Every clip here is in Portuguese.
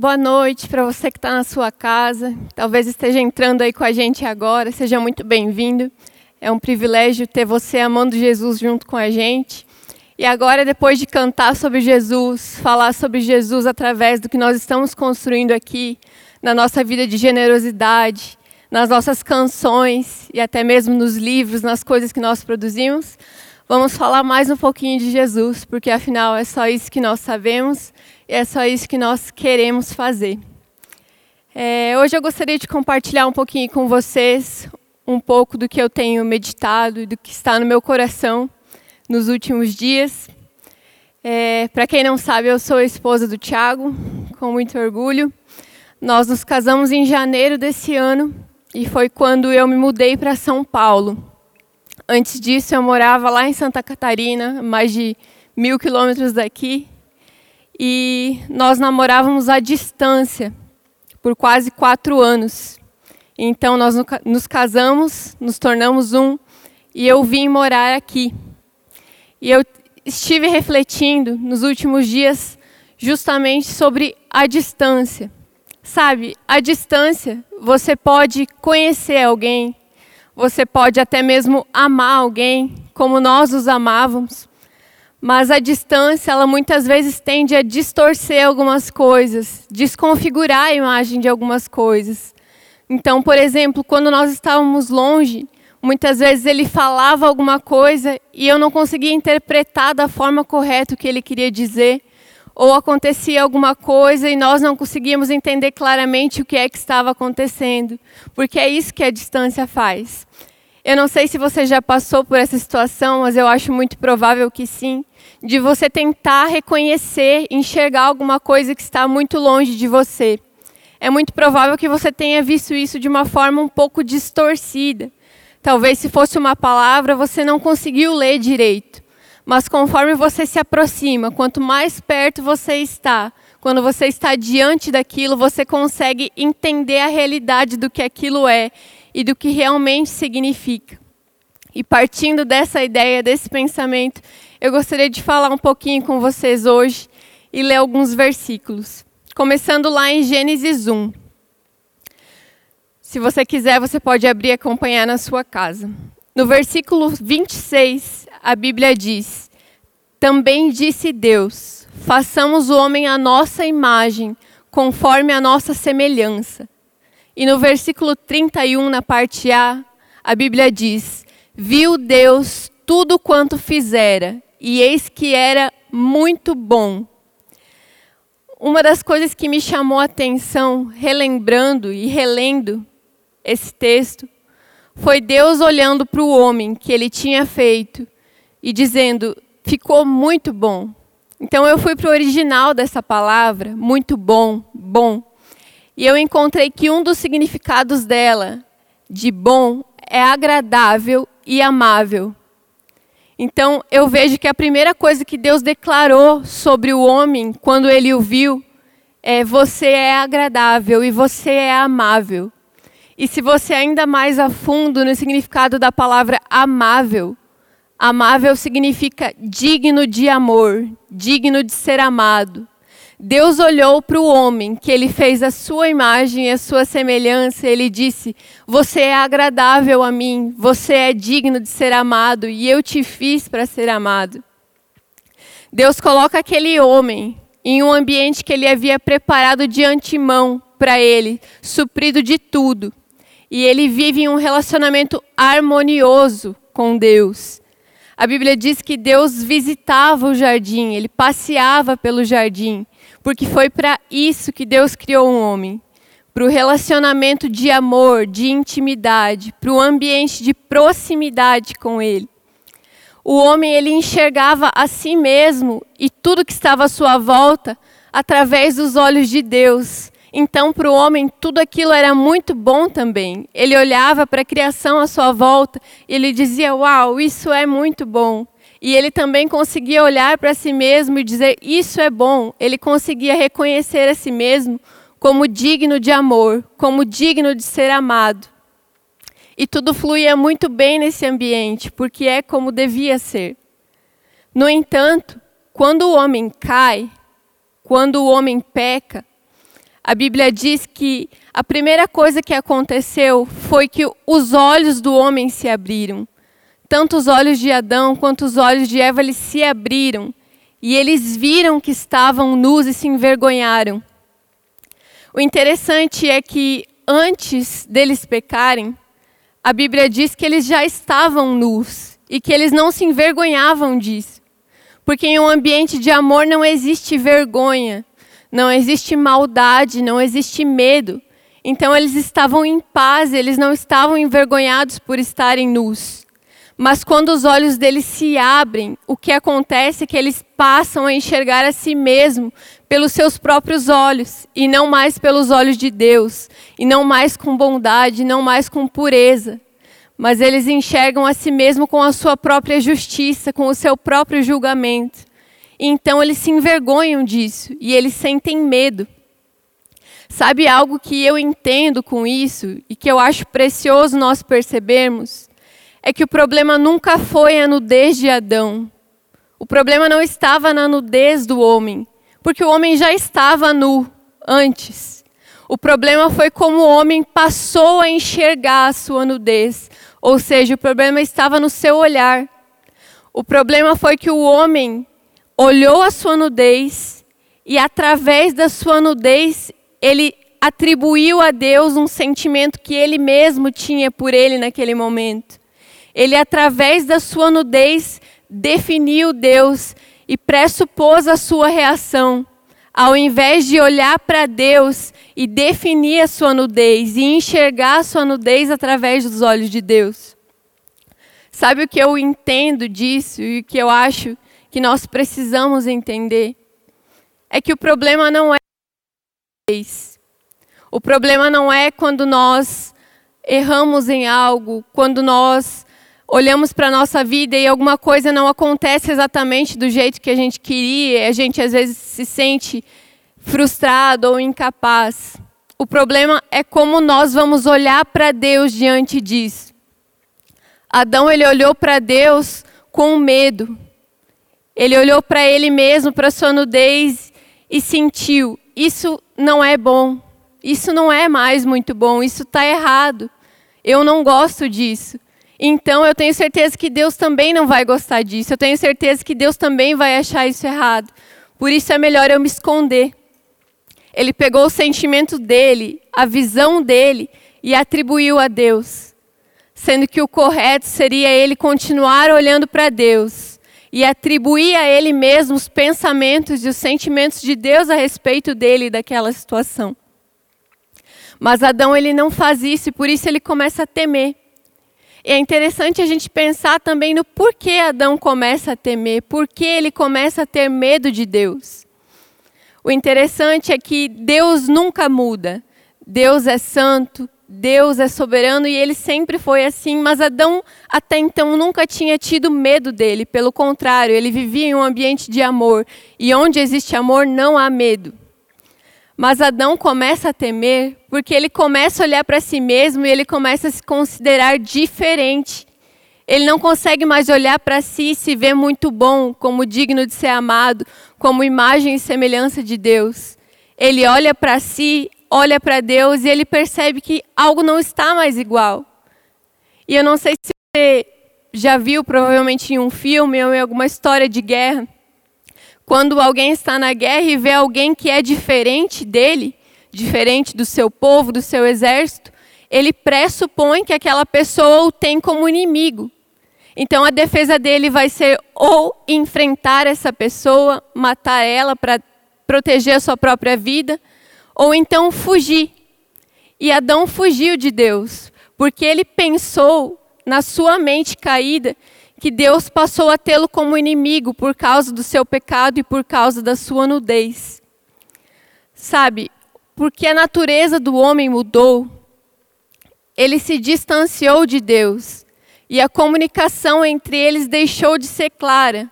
boa noite para você que está na sua casa, talvez esteja entrando aí com a gente agora, seja muito bem-vindo. É um privilégio ter você amando Jesus junto com a gente. E agora, depois de cantar sobre Jesus, falar sobre Jesus através do que nós estamos construindo aqui, na nossa vida de generosidade, nas nossas canções e até mesmo nos livros, nas coisas que nós produzimos, vamos falar mais um pouquinho de Jesus, porque afinal é só isso que nós sabemos e é só isso que nós queremos fazer. É, hoje eu gostaria de compartilhar um pouquinho com vocês um pouco do que eu tenho meditado e do que está no meu coração nos últimos dias. É, Para quem não sabe, eu sou a esposa do Tiago, com muito orgulho. Nós nos casamos em janeiro desse ano e foi quando eu me mudei para São Paulo. Antes disso, eu morava lá em Santa Catarina, mais de mil quilômetros daqui, e nós namorávamos à distância por quase quatro anos. Então nós nos casamos, nos tornamos um, e eu vim morar aqui. E eu estive refletindo nos últimos dias justamente sobre a distância. Sabe, a distância, você pode conhecer alguém, você pode até mesmo amar alguém, como nós os amávamos, mas a distância, ela muitas vezes tende a distorcer algumas coisas, desconfigurar a imagem de algumas coisas. Então, por exemplo, quando nós estávamos longe, muitas vezes ele falava alguma coisa e eu não conseguia interpretar da forma correta o que ele queria dizer, ou acontecia alguma coisa e nós não conseguíamos entender claramente o que é que estava acontecendo, porque é isso que a distância faz. Eu não sei se você já passou por essa situação, mas eu acho muito provável que sim de você tentar reconhecer, enxergar alguma coisa que está muito longe de você. É muito provável que você tenha visto isso de uma forma um pouco distorcida. Talvez se fosse uma palavra, você não conseguiu ler direito. Mas conforme você se aproxima, quanto mais perto você está, quando você está diante daquilo, você consegue entender a realidade do que aquilo é e do que realmente significa. E partindo dessa ideia, desse pensamento, eu gostaria de falar um pouquinho com vocês hoje e ler alguns versículos. Começando lá em Gênesis 1. Se você quiser, você pode abrir e acompanhar na sua casa. No versículo 26, a Bíblia diz: Também disse Deus: Façamos o homem à nossa imagem, conforme a nossa semelhança. E no versículo 31, na parte A, a Bíblia diz: Viu Deus tudo quanto fizera, e eis que era muito bom. Uma das coisas que me chamou a atenção, relembrando e relendo esse texto, foi Deus olhando para o homem que ele tinha feito e dizendo: ficou muito bom. Então eu fui para o original dessa palavra, muito bom, bom. E eu encontrei que um dos significados dela, de bom, é agradável e amável. Então, eu vejo que a primeira coisa que Deus declarou sobre o homem, quando ele o viu, é: você é agradável e você é amável. E se você ainda mais a fundo no significado da palavra amável, amável significa digno de amor, digno de ser amado. Deus olhou para o homem, que ele fez a sua imagem e a sua semelhança, e ele disse: Você é agradável a mim, você é digno de ser amado, e eu te fiz para ser amado. Deus coloca aquele homem em um ambiente que ele havia preparado de antemão para ele, suprido de tudo. E ele vive em um relacionamento harmonioso com Deus. A Bíblia diz que Deus visitava o jardim, ele passeava pelo jardim porque foi para isso que Deus criou um homem para o relacionamento de amor, de intimidade, para o ambiente de proximidade com Ele. O homem ele enxergava a si mesmo e tudo que estava à sua volta através dos olhos de Deus. Então, para o homem, tudo aquilo era muito bom também. Ele olhava para a criação à sua volta e ele dizia: Uau, isso é muito bom. E ele também conseguia olhar para si mesmo e dizer: Isso é bom. Ele conseguia reconhecer a si mesmo como digno de amor, como digno de ser amado. E tudo fluía muito bem nesse ambiente, porque é como devia ser. No entanto, quando o homem cai, quando o homem peca, a Bíblia diz que a primeira coisa que aconteceu foi que os olhos do homem se abriram. Tanto os olhos de Adão quanto os olhos de Eva eles se abriram. E eles viram que estavam nus e se envergonharam. O interessante é que antes deles pecarem, a Bíblia diz que eles já estavam nus e que eles não se envergonhavam disso. Porque em um ambiente de amor não existe vergonha, não existe maldade, não existe medo. Então eles estavam em paz, eles não estavam envergonhados por estarem nus. Mas quando os olhos deles se abrem, o que acontece é que eles passam a enxergar a si mesmo pelos seus próprios olhos e não mais pelos olhos de Deus, e não mais com bondade, não mais com pureza. Mas eles enxergam a si mesmo com a sua própria justiça, com o seu próprio julgamento. Então eles se envergonham disso e eles sentem medo. Sabe algo que eu entendo com isso e que eu acho precioso nós percebermos? É que o problema nunca foi a nudez de Adão. O problema não estava na nudez do homem, porque o homem já estava nu antes. O problema foi como o homem passou a enxergar a sua nudez, ou seja, o problema estava no seu olhar. O problema foi que o homem olhou a sua nudez e, através da sua nudez, ele atribuiu a Deus um sentimento que ele mesmo tinha por ele naquele momento. Ele, através da sua nudez, definiu Deus e pressupôs a sua reação. Ao invés de olhar para Deus e definir a sua nudez e enxergar a sua nudez através dos olhos de Deus. Sabe o que eu entendo disso e o que eu acho que nós precisamos entender? É que o problema não é o problema não é quando nós erramos em algo, quando nós olhamos para a nossa vida e alguma coisa não acontece exatamente do jeito que a gente queria, a gente às vezes se sente frustrado ou incapaz. O problema é como nós vamos olhar para Deus diante disso. Adão ele olhou para Deus com medo. Ele olhou para ele mesmo, para sua nudez e sentiu: isso não é bom. Isso não é mais muito bom, isso está errado. Eu não gosto disso. Então eu tenho certeza que Deus também não vai gostar disso. Eu tenho certeza que Deus também vai achar isso errado. Por isso é melhor eu me esconder. Ele pegou o sentimento dele, a visão dele e atribuiu a Deus. Sendo que o correto seria ele continuar olhando para Deus e atribuir a ele mesmo os pensamentos e os sentimentos de Deus a respeito dele e daquela situação. Mas Adão ele não faz isso e por isso ele começa a temer. E é interessante a gente pensar também no porquê Adão começa a temer, por que ele começa a ter medo de Deus. O interessante é que Deus nunca muda. Deus é santo, Deus é soberano e ele sempre foi assim, mas Adão até então nunca tinha tido medo dele, pelo contrário, ele vivia em um ambiente de amor, e onde existe amor não há medo. Mas Adão começa a temer porque ele começa a olhar para si mesmo e ele começa a se considerar diferente. Ele não consegue mais olhar para si e se ver muito bom, como digno de ser amado, como imagem e semelhança de Deus. Ele olha para si, olha para Deus e ele percebe que algo não está mais igual. E eu não sei se você já viu, provavelmente em um filme ou em alguma história de guerra, quando alguém está na guerra e vê alguém que é diferente dele, diferente do seu povo, do seu exército, ele pressupõe que aquela pessoa o tem como inimigo. Então a defesa dele vai ser ou enfrentar essa pessoa, matar ela para proteger a sua própria vida, ou então fugir. E Adão fugiu de Deus, porque ele pensou na sua mente caída que Deus passou a tê-lo como inimigo por causa do seu pecado e por causa da sua nudez. Sabe, porque a natureza do homem mudou, ele se distanciou de Deus e a comunicação entre eles deixou de ser clara.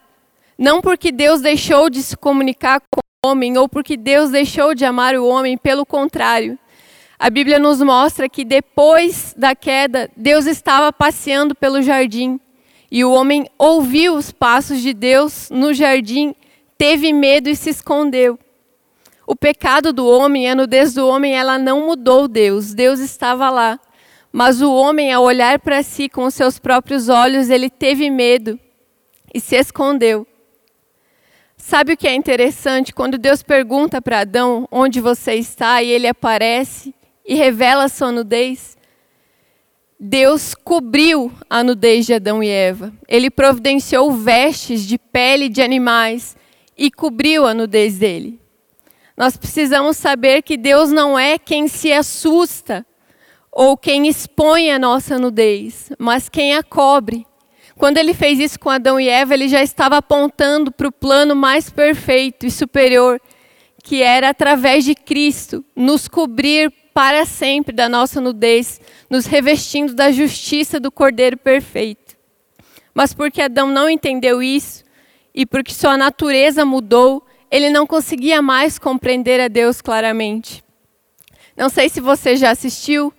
Não porque Deus deixou de se comunicar com homem ou porque Deus deixou de amar o homem, pelo contrário. A Bíblia nos mostra que depois da queda, Deus estava passeando pelo jardim e o homem ouviu os passos de Deus no jardim, teve medo e se escondeu. O pecado do homem, a nudez do homem, ela não mudou Deus. Deus estava lá. Mas o homem, ao olhar para si com os seus próprios olhos, ele teve medo e se escondeu. Sabe o que é interessante? Quando Deus pergunta para Adão onde você está e ele aparece e revela sua nudez, Deus cobriu a nudez de Adão e Eva. Ele providenciou vestes de pele de animais e cobriu a nudez dele. Nós precisamos saber que Deus não é quem se assusta ou quem expõe a nossa nudez, mas quem a cobre. Quando ele fez isso com Adão e Eva, ele já estava apontando para o plano mais perfeito e superior, que era através de Cristo nos cobrir para sempre da nossa nudez, nos revestindo da justiça do Cordeiro perfeito. Mas porque Adão não entendeu isso e porque sua natureza mudou, ele não conseguia mais compreender a Deus claramente. Não sei se você já assistiu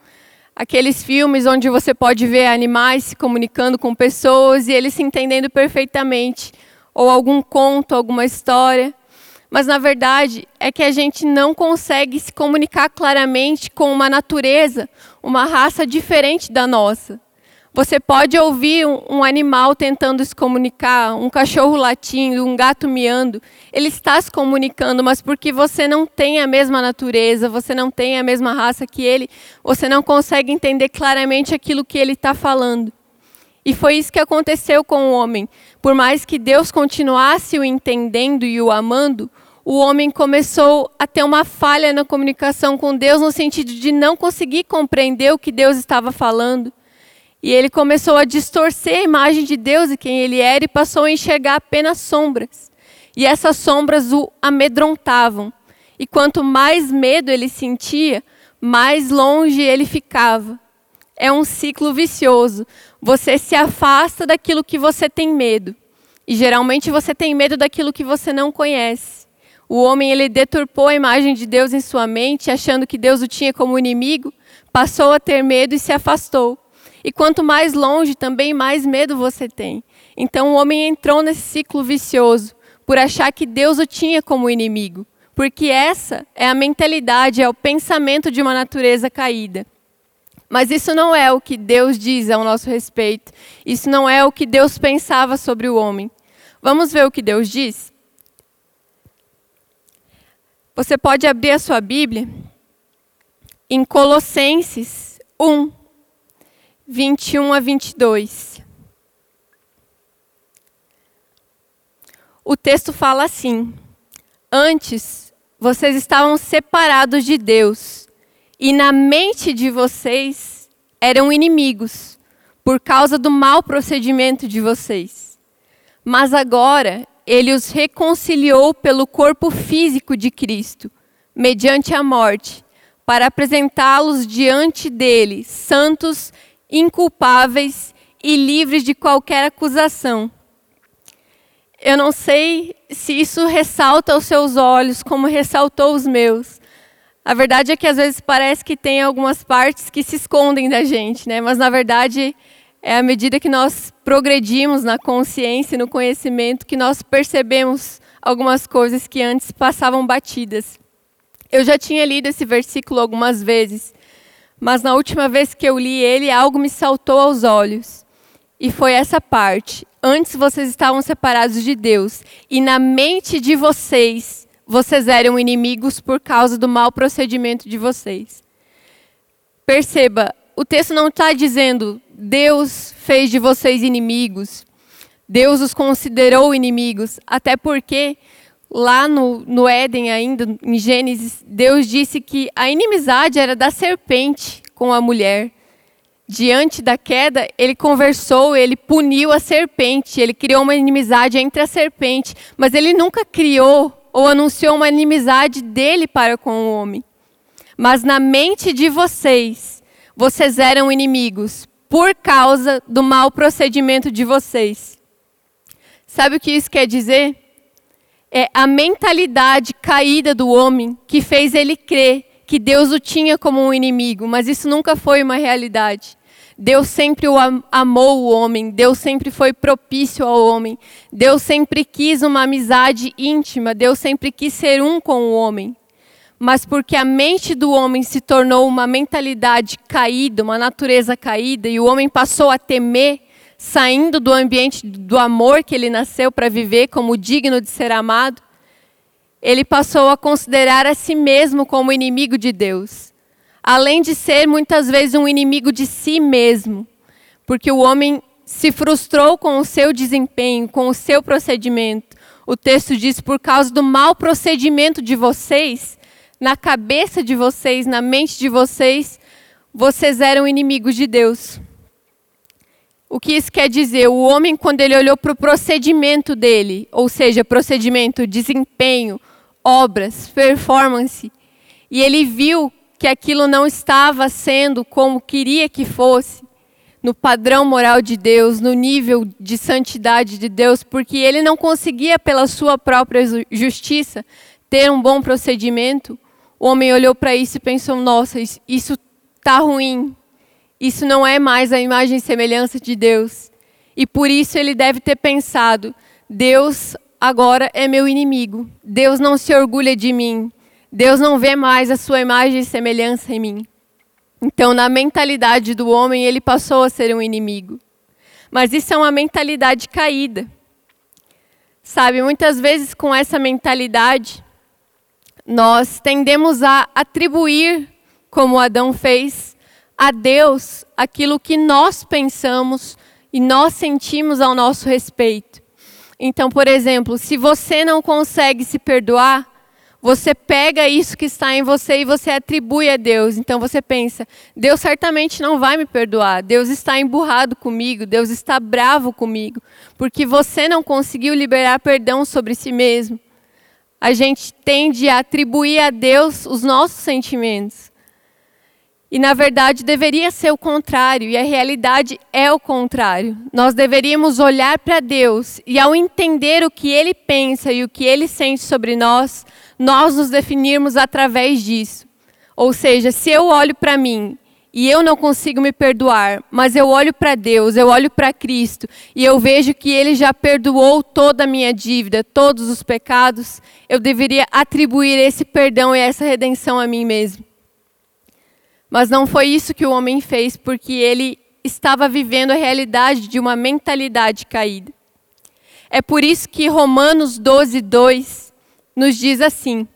aqueles filmes onde você pode ver animais se comunicando com pessoas e eles se entendendo perfeitamente, ou algum conto, alguma história. Mas na verdade é que a gente não consegue se comunicar claramente com uma natureza, uma raça diferente da nossa. Você pode ouvir um, animal tentando se comunicar, um cachorro latindo, um gato miando. Ele está se comunicando, mas porque você não tem a mesma natureza, você não tem a mesma raça que ele, você não consegue entender claramente aquilo que ele está falando. E foi isso que aconteceu com o homem. Por mais que Deus continuasse o entendendo e o amando, o homem começou a ter uma falha na comunicação com Deus, no sentido de não conseguir compreender o que Deus estava falando. E ele começou a distorcer a imagem de Deus e quem ele era e passou a enxergar apenas sombras. E essas sombras o amedrontavam. E quanto mais medo ele sentia, mais longe ele ficava. É um ciclo vicioso. Você se afasta daquilo que você tem medo. E geralmente você tem medo daquilo que você não conhece. O homem ele deturpou a imagem de Deus em sua mente, achando que Deus o tinha como inimigo, passou a ter medo e se afastou. E quanto mais longe, também mais medo você tem. Então o homem entrou nesse ciclo vicioso por achar que Deus o tinha como inimigo, porque essa é a mentalidade, é o pensamento de uma natureza caída. Mas isso não é o que Deus diz ao nosso respeito. Isso não é o que Deus pensava sobre o homem. Vamos ver o que Deus diz? Você pode abrir a sua Bíblia em Colossenses 1, 21 a 22. O texto fala assim: Antes vocês estavam separados de Deus, e na mente de vocês eram inimigos, por causa do mau procedimento de vocês. Mas agora ele os reconciliou pelo corpo físico de Cristo, mediante a morte, para apresentá-los diante dele, santos e inculpáveis e livres de qualquer acusação. Eu não sei se isso ressalta aos seus olhos como ressaltou os meus. A verdade é que às vezes parece que tem algumas partes que se escondem da gente, né? Mas na verdade é à medida que nós progredimos na consciência e no conhecimento que nós percebemos algumas coisas que antes passavam batidas. Eu já tinha lido esse versículo algumas vezes mas na última vez que eu li ele, algo me saltou aos olhos. E foi essa parte. Antes vocês estavam separados de Deus, e na mente de vocês, vocês eram inimigos por causa do mau procedimento de vocês. Perceba, o texto não está dizendo Deus fez de vocês inimigos, Deus os considerou inimigos, até porque lá no, no Éden, ainda em Gênesis, Deus disse que a inimizade era da serpente com a mulher. Diante da queda, ele conversou, ele puniu a serpente, ele criou uma inimizade entre a serpente, mas ele nunca criou ou anunciou uma inimizade dele para com o homem. Mas na mente de vocês, vocês eram inimigos por causa do mau procedimento de vocês. Sabe o que isso quer dizer? É a mentalidade caída do homem que fez ele crer que Deus o tinha como um inimigo, mas isso nunca foi uma realidade. Deus sempre o amou o homem, Deus sempre foi propício ao homem, Deus sempre quis uma amizade íntima, Deus sempre quis ser um com o homem. mas porque a mente do homem se tornou uma mentalidade caída, uma natureza caída, e o homem passou a temer, saindo do ambiente do amor que ele nasceu para viver como digno de ser amado, ele passou a considerar a si mesmo como inimigo de Deus, além de ser muitas vezes um inimigo de si mesmo, porque o homem se frustrou com o seu desempenho, com o seu procedimento. O texto diz: por causa do mau procedimento de vocês, na cabeça de vocês, na mente de vocês, vocês eram inimigos de Deus. O que isso quer dizer? O homem, quando ele olhou para o procedimento dele, ou seja, procedimento, desempenho, obras, performance, e ele viu que aquilo não estava sendo como queria que fosse, no padrão moral de Deus, no nível de santidade de Deus, porque ele não conseguia, pela sua própria justiça, ter um bom procedimento. O homem olhou para isso e pensou: nossa, isso está ruim. Isso não é mais a imagem e semelhança de Deus. E por isso ele deve ter pensado: Deus agora é meu inimigo. Deus não se orgulha de mim. Deus não vê mais a sua imagem e semelhança em mim. Então, na mentalidade do homem, ele passou a ser um inimigo. Mas isso é uma mentalidade caída. Sabe, muitas vezes com essa mentalidade, nós tendemos a atribuir, como Adão fez, a Deus aquilo que nós pensamos e nós sentimos ao nosso respeito. Então, por exemplo, se você não consegue se perdoar, você pega isso que está em você e você atribui a Deus. Então você pensa: Deus certamente não vai me perdoar. Deus está emburrado comigo. Deus está bravo comigo. Porque você não conseguiu liberar perdão sobre si mesmo a gente tende a atribuir a Deus os nossos sentimentos. E na verdade deveria ser o contrário, e a realidade é o contrário. Nós deveríamos olhar para Deus e, ao entender o que Ele pensa e o que Ele sente sobre nós, nós nos definirmos através disso. Ou seja, se eu olho para mim e eu não consigo me perdoar, mas eu olho para Deus, eu olho para Cristo e eu vejo que Ele já perdoou toda a minha dívida, todos os pecados, eu deveria atribuir esse perdão e essa redenção a mim mesmo. Mas não foi isso que o homem fez, porque ele estava vivendo a realidade de uma mentalidade caída. É por isso que Romanos 12, 2 nos diz assim: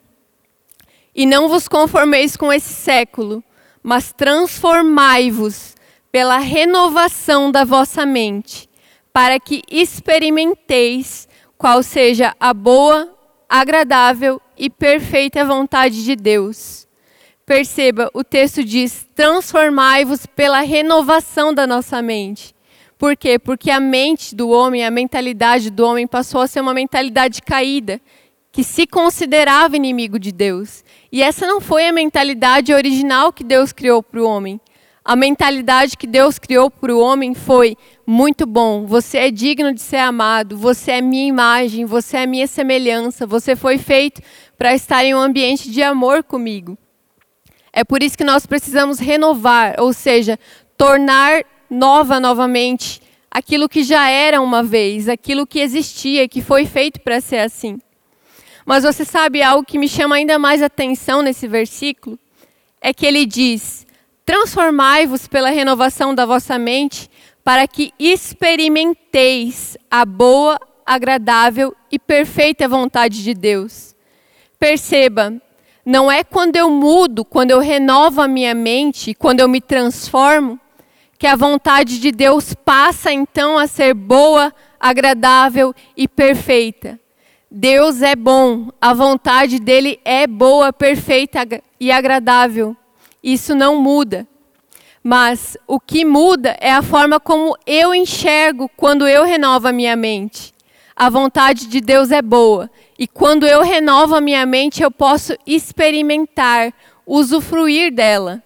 E não vos conformeis com esse século mas transformai-vos pela renovação da vossa mente, para que experimenteis qual seja a boa, agradável e perfeita vontade de Deus. Perceba, o texto diz: transformai-vos pela renovação da nossa mente. Por quê? Porque a mente do homem, a mentalidade do homem passou a ser uma mentalidade caída, que se considerava inimigo de Deus. E essa não foi a mentalidade original que Deus criou para o homem. A mentalidade que Deus criou para o homem foi: muito bom, você é digno de ser amado, você é minha imagem, você é minha semelhança, você foi feito para estar em um ambiente de amor comigo. É por isso que nós precisamos renovar, ou seja, tornar nova novamente aquilo que já era uma vez, aquilo que existia, que foi feito para ser assim. Mas você sabe algo que me chama ainda mais atenção nesse versículo? É que ele diz: Transformai-vos pela renovação da vossa mente, para que experimenteis a boa, agradável e perfeita vontade de Deus. Perceba, não é quando eu mudo, quando eu renovo a minha mente, quando eu me transformo, que a vontade de Deus passa então a ser boa, agradável e perfeita. Deus é bom, a vontade dele é boa, perfeita e agradável. Isso não muda. Mas o que muda é a forma como eu enxergo quando eu renovo a minha mente. A vontade de Deus é boa. E quando eu renovo a minha mente, eu posso experimentar, usufruir dela.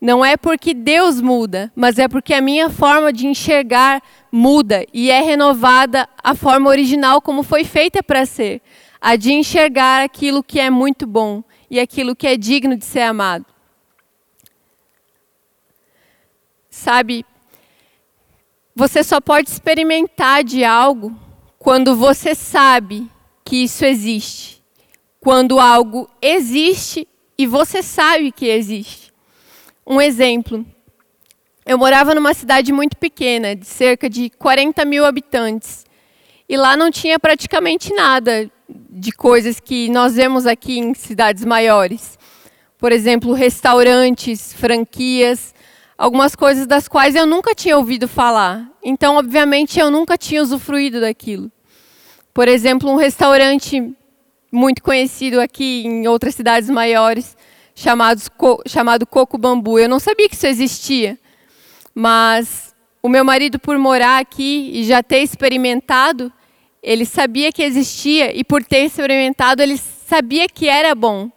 Não é porque Deus muda, mas é porque a minha forma de enxergar muda e é renovada a forma original como foi feita para ser, a de enxergar aquilo que é muito bom e aquilo que é digno de ser amado. Sabe, você só pode experimentar de algo quando você sabe que isso existe. Quando algo existe e você sabe que existe. Um exemplo: eu morava numa cidade muito pequena, de cerca de 40 mil habitantes, e lá não tinha praticamente nada de coisas que nós vemos aqui em cidades maiores. Por exemplo, restaurantes, franquias, algumas coisas das quais eu nunca tinha ouvido falar. Então, obviamente, eu nunca tinha usufruído daquilo. Por exemplo, um restaurante muito conhecido aqui em outras cidades maiores, chamados, chamado Coco Bambu. Eu não sabia que isso existia, mas o meu marido, por morar aqui e já ter experimentado, ele sabia que existia e por ter experimentado, ele sabia que era bom.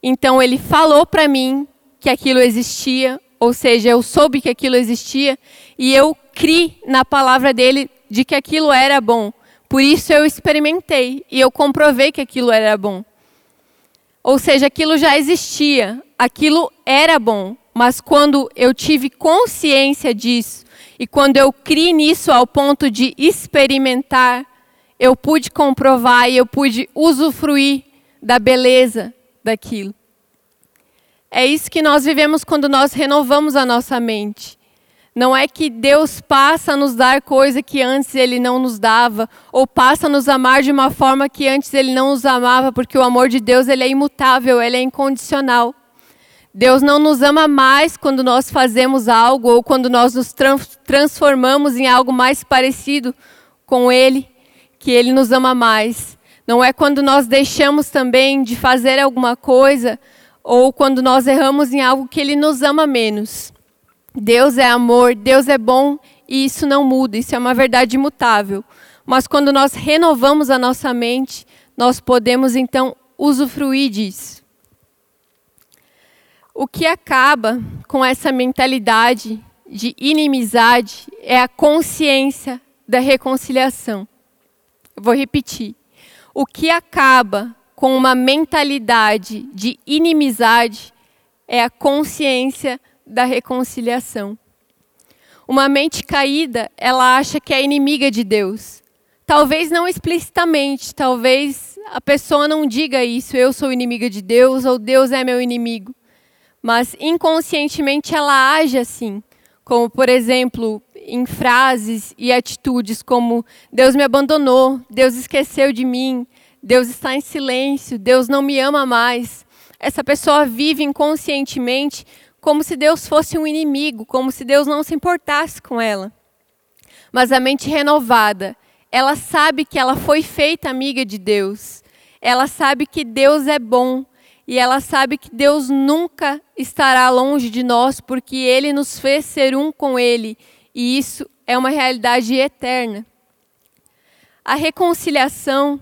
Então ele falou para mim que aquilo existia, ou seja, eu soube que aquilo existia e eu criei na palavra dele de que aquilo era bom. Por isso eu experimentei e eu comprovei que aquilo era bom. Ou seja, aquilo já existia, aquilo era bom, mas quando eu tive consciência disso e quando eu criei nisso ao ponto de experimentar, eu pude comprovar e eu pude usufruir da beleza daquilo. É isso que nós vivemos quando nós renovamos a nossa mente. Não é que Deus passa a nos dar coisa que antes Ele não nos dava, ou passa a nos amar de uma forma que antes Ele não nos amava, porque o amor de Deus ele é imutável, ele é incondicional. Deus não nos ama mais quando nós fazemos algo ou quando nós nos transformamos em algo mais parecido com Ele que Ele nos ama mais. Não é quando nós deixamos também de fazer alguma coisa ou quando nós erramos em algo que Ele nos ama menos. Deus é amor, Deus é bom e isso não muda, isso é uma verdade imutável. Mas quando nós renovamos a nossa mente, nós podemos então usufruir disso. O que acaba com essa mentalidade de inimizade é a consciência da reconciliação. Vou repetir. O que acaba com uma mentalidade de inimizade é a consciência da reconciliação. Uma mente caída, ela acha que é inimiga de Deus. Talvez não explicitamente, talvez a pessoa não diga isso, eu sou inimiga de Deus ou Deus é meu inimigo. Mas inconscientemente ela age assim, como por exemplo, em frases e atitudes como Deus me abandonou, Deus esqueceu de mim, Deus está em silêncio, Deus não me ama mais. Essa pessoa vive inconscientemente como se Deus fosse um inimigo, como se Deus não se importasse com ela. Mas a mente renovada, ela sabe que ela foi feita amiga de Deus. Ela sabe que Deus é bom e ela sabe que Deus nunca estará longe de nós porque ele nos fez ser um com ele e isso é uma realidade eterna. A reconciliação,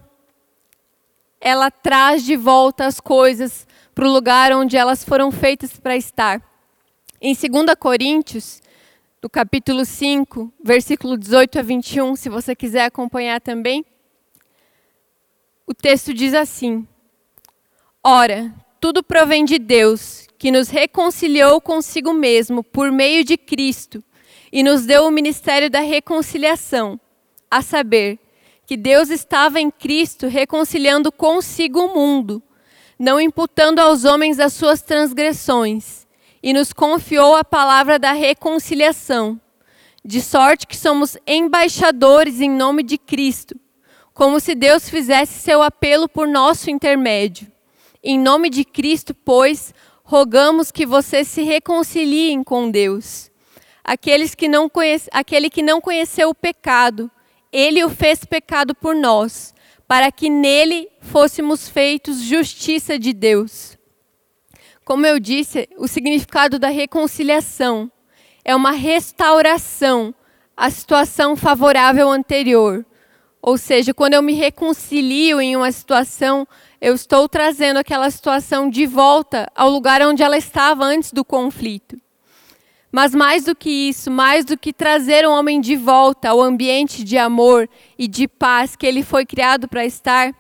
ela traz de volta as coisas para o lugar onde elas foram feitas para estar. Em 2 Coríntios, no capítulo 5, versículo 18 a 21, se você quiser acompanhar também, o texto diz assim: Ora, tudo provém de Deus, que nos reconciliou consigo mesmo por meio de Cristo e nos deu o ministério da reconciliação, a saber, que Deus estava em Cristo reconciliando consigo o mundo, não imputando aos homens as suas transgressões, e nos confiou a palavra da reconciliação, de sorte que somos embaixadores em nome de Cristo, como se Deus fizesse seu apelo por nosso intermédio. Em nome de Cristo, pois, rogamos que vocês se reconciliem com Deus Aqueles que não conhece, aquele que não conheceu o pecado, ele o fez pecado por nós, para que nele fôssemos feitos justiça de Deus. Como eu disse, o significado da reconciliação é uma restauração à situação favorável anterior. Ou seja, quando eu me reconcilio em uma situação, eu estou trazendo aquela situação de volta ao lugar onde ela estava antes do conflito. Mas mais do que isso, mais do que trazer um homem de volta ao ambiente de amor e de paz que ele foi criado para estar,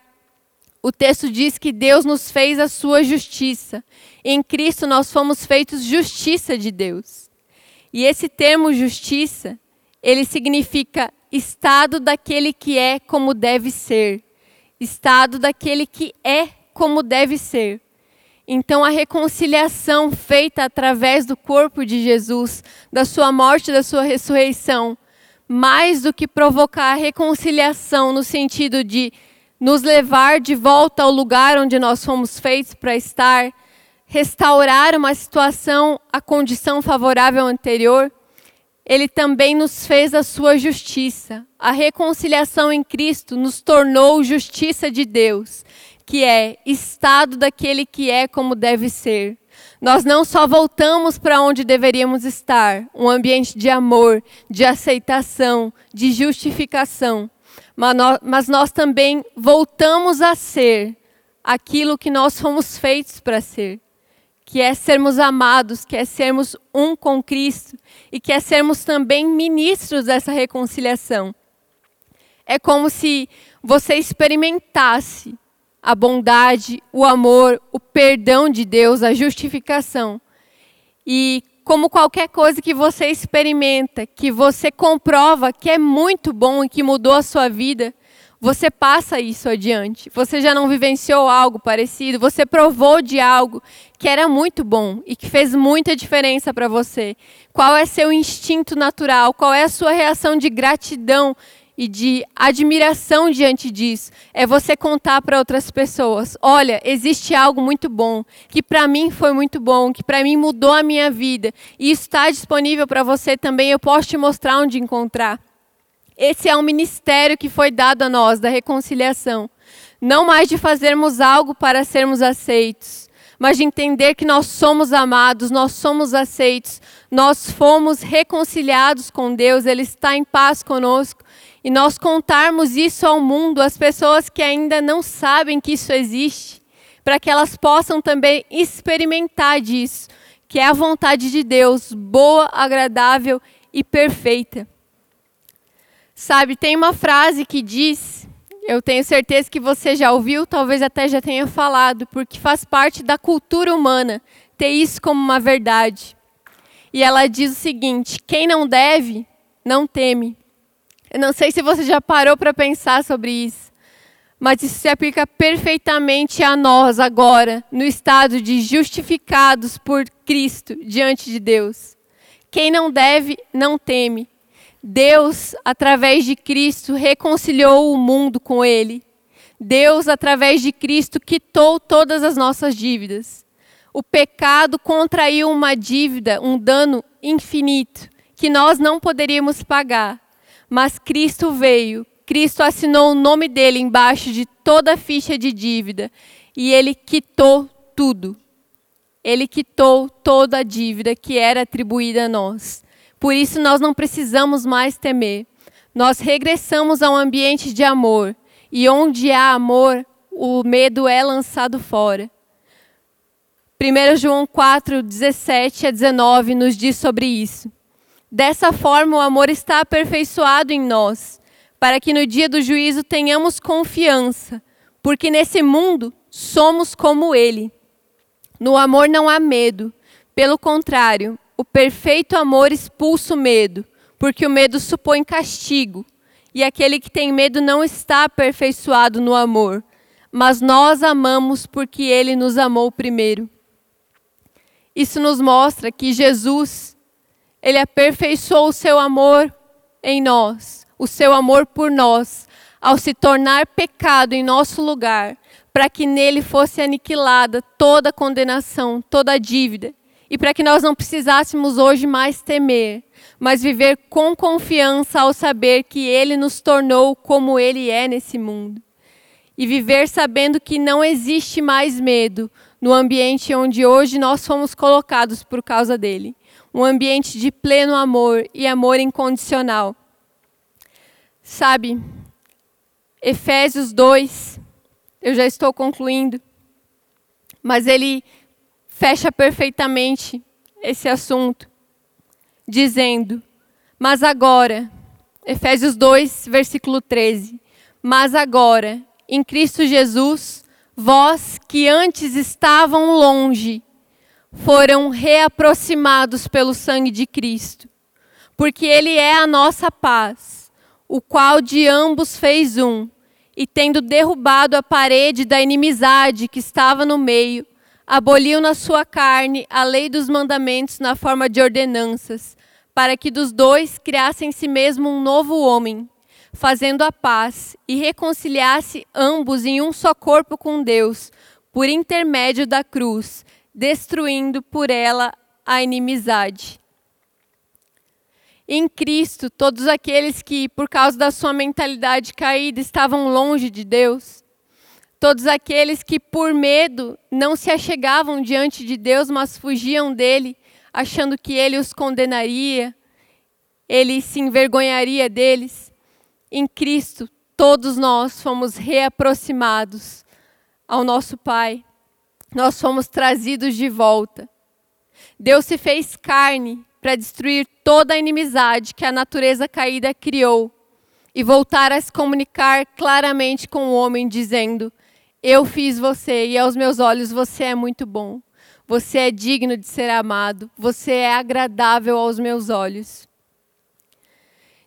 o texto diz que Deus nos fez a sua justiça. Em Cristo nós fomos feitos justiça de Deus. E esse termo justiça, ele significa estado daquele que é como deve ser. Estado daquele que é como deve ser. Então, a reconciliação feita através do corpo de Jesus, da sua morte e da sua ressurreição, mais do que provocar a reconciliação no sentido de nos levar de volta ao lugar onde nós fomos feitos para estar, restaurar uma situação, a condição favorável anterior, ele também nos fez a sua justiça. A reconciliação em Cristo nos tornou justiça de Deus que é estado daquele que é como deve ser. Nós não só voltamos para onde deveríamos estar, um ambiente de amor, de aceitação, de justificação, mas nós também voltamos a ser aquilo que nós fomos feitos para ser, que é sermos amados, que é sermos um com Cristo e que é sermos também ministros dessa reconciliação. É como se você experimentasse a bondade, o amor, o perdão de Deus, a justificação. E como qualquer coisa que você experimenta, que você comprova que é muito bom e que mudou a sua vida, você passa isso adiante. Você já não vivenciou algo parecido, você provou de algo que era muito bom e que fez muita diferença para você. Qual é seu instinto natural? Qual é a sua reação de gratidão e de admiração diante disso é você contar para outras pessoas: olha, existe algo muito bom, que para mim foi muito bom, que para mim mudou a minha vida, e está disponível para você também. Eu posso te mostrar onde encontrar. Esse é um ministério que foi dado a nós, da reconciliação. Não mais de fazermos algo para sermos aceitos, mas de entender que nós somos amados, nós somos aceitos, nós fomos reconciliados com Deus, Ele está em paz conosco e nós contarmos isso ao mundo, às pessoas que ainda não sabem que isso existe, para que elas possam também experimentar disso, que é a vontade de Deus, boa, agradável e perfeita. Sabe, tem uma frase que diz, eu tenho certeza que você já ouviu, talvez até já tenha falado, porque faz parte da cultura humana ter isso como uma verdade. E ela diz o seguinte: quem não deve, não teme. Eu não sei se você já parou para pensar sobre isso, mas isso se aplica perfeitamente a nós agora, no estado de justificados por Cristo diante de Deus. Quem não deve, não teme. Deus, através de Cristo, reconciliou o mundo com Ele. Deus, através de Cristo, quitou todas as nossas dívidas. O pecado contraiu uma dívida, um dano infinito, que nós não poderíamos pagar. Mas Cristo veio, Cristo assinou o nome dele embaixo de toda a ficha de dívida e ele quitou tudo. Ele quitou toda a dívida que era atribuída a nós. Por isso nós não precisamos mais temer. Nós regressamos a um ambiente de amor e onde há amor, o medo é lançado fora. 1 João 4, 17 a 19 nos diz sobre isso. Dessa forma, o amor está aperfeiçoado em nós, para que no dia do juízo tenhamos confiança, porque nesse mundo somos como Ele. No amor não há medo, pelo contrário, o perfeito amor expulsa o medo, porque o medo supõe castigo, e aquele que tem medo não está aperfeiçoado no amor, mas nós amamos porque Ele nos amou primeiro. Isso nos mostra que Jesus ele aperfeiçoou o seu amor em nós, o seu amor por nós, ao se tornar pecado em nosso lugar, para que nele fosse aniquilada toda condenação, toda dívida, e para que nós não precisássemos hoje mais temer, mas viver com confiança ao saber que ele nos tornou como ele é nesse mundo. E viver sabendo que não existe mais medo no ambiente onde hoje nós fomos colocados por causa dele um ambiente de pleno amor e amor incondicional. Sabe, Efésios 2, eu já estou concluindo, mas ele fecha perfeitamente esse assunto, dizendo: Mas agora, Efésios 2, versículo 13: Mas agora, em Cristo Jesus, vós que antes estavam longe, foram reaproximados pelo sangue de Cristo, porque Ele é a nossa paz, o qual de ambos fez um, e tendo derrubado a parede da inimizade que estava no meio, aboliu na sua carne a lei dos mandamentos na forma de ordenanças, para que dos dois criasse em si mesmo um novo homem, fazendo a paz e reconciliasse ambos em um só corpo com Deus, por intermédio da cruz, destruindo por ela a inimizade. Em Cristo, todos aqueles que, por causa da sua mentalidade caída, estavam longe de Deus, todos aqueles que, por medo, não se achegavam diante de Deus, mas fugiam dele, achando que ele os condenaria, ele se envergonharia deles. Em Cristo, todos nós fomos reaproximados ao nosso Pai, nós fomos trazidos de volta. Deus se fez carne para destruir toda a inimizade que a natureza caída criou e voltar a se comunicar claramente com o homem, dizendo: Eu fiz você e aos meus olhos você é muito bom. Você é digno de ser amado, você é agradável aos meus olhos.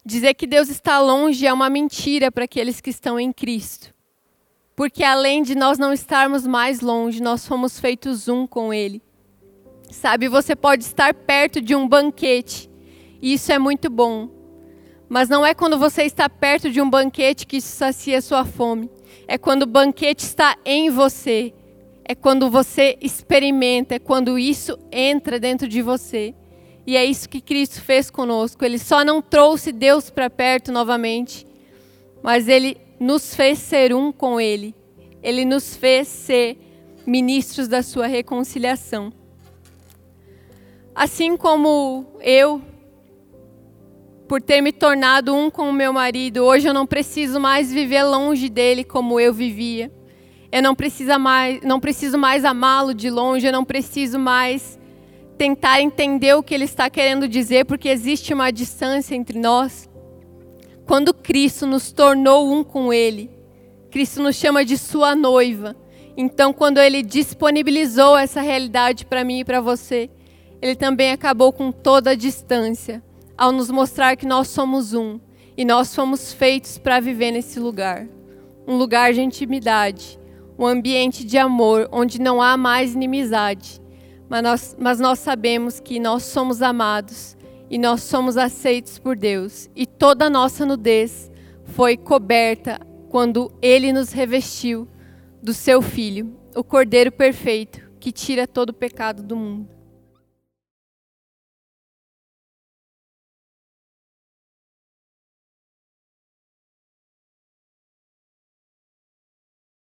Dizer que Deus está longe é uma mentira para aqueles que estão em Cristo. Porque além de nós não estarmos mais longe, nós fomos feitos um com Ele. Sabe, você pode estar perto de um banquete, e isso é muito bom. Mas não é quando você está perto de um banquete que isso sacia sua fome. É quando o banquete está em você. É quando você experimenta, é quando isso entra dentro de você. E é isso que Cristo fez conosco. Ele só não trouxe Deus para perto novamente, mas ele nos fez ser um com Ele. Ele nos fez ser ministros da sua reconciliação. Assim como eu, por ter me tornado um com o meu marido, hoje eu não preciso mais viver longe dele como eu vivia. Eu não preciso mais, não preciso mais amá-lo de longe, eu não preciso mais tentar entender o que ele está querendo dizer, porque existe uma distância entre nós. Quando Cristo nos tornou um com ele, Cristo nos chama de sua noiva. Então, quando ele disponibilizou essa realidade para mim e para você, ele também acabou com toda a distância, ao nos mostrar que nós somos um e nós fomos feitos para viver nesse lugar. Um lugar de intimidade, um ambiente de amor onde não há mais inimizade, mas nós, mas nós sabemos que nós somos amados e nós somos aceitos por Deus. E toda a nossa nudez foi coberta quando Ele nos revestiu do Seu Filho, o Cordeiro perfeito que tira todo o pecado do mundo.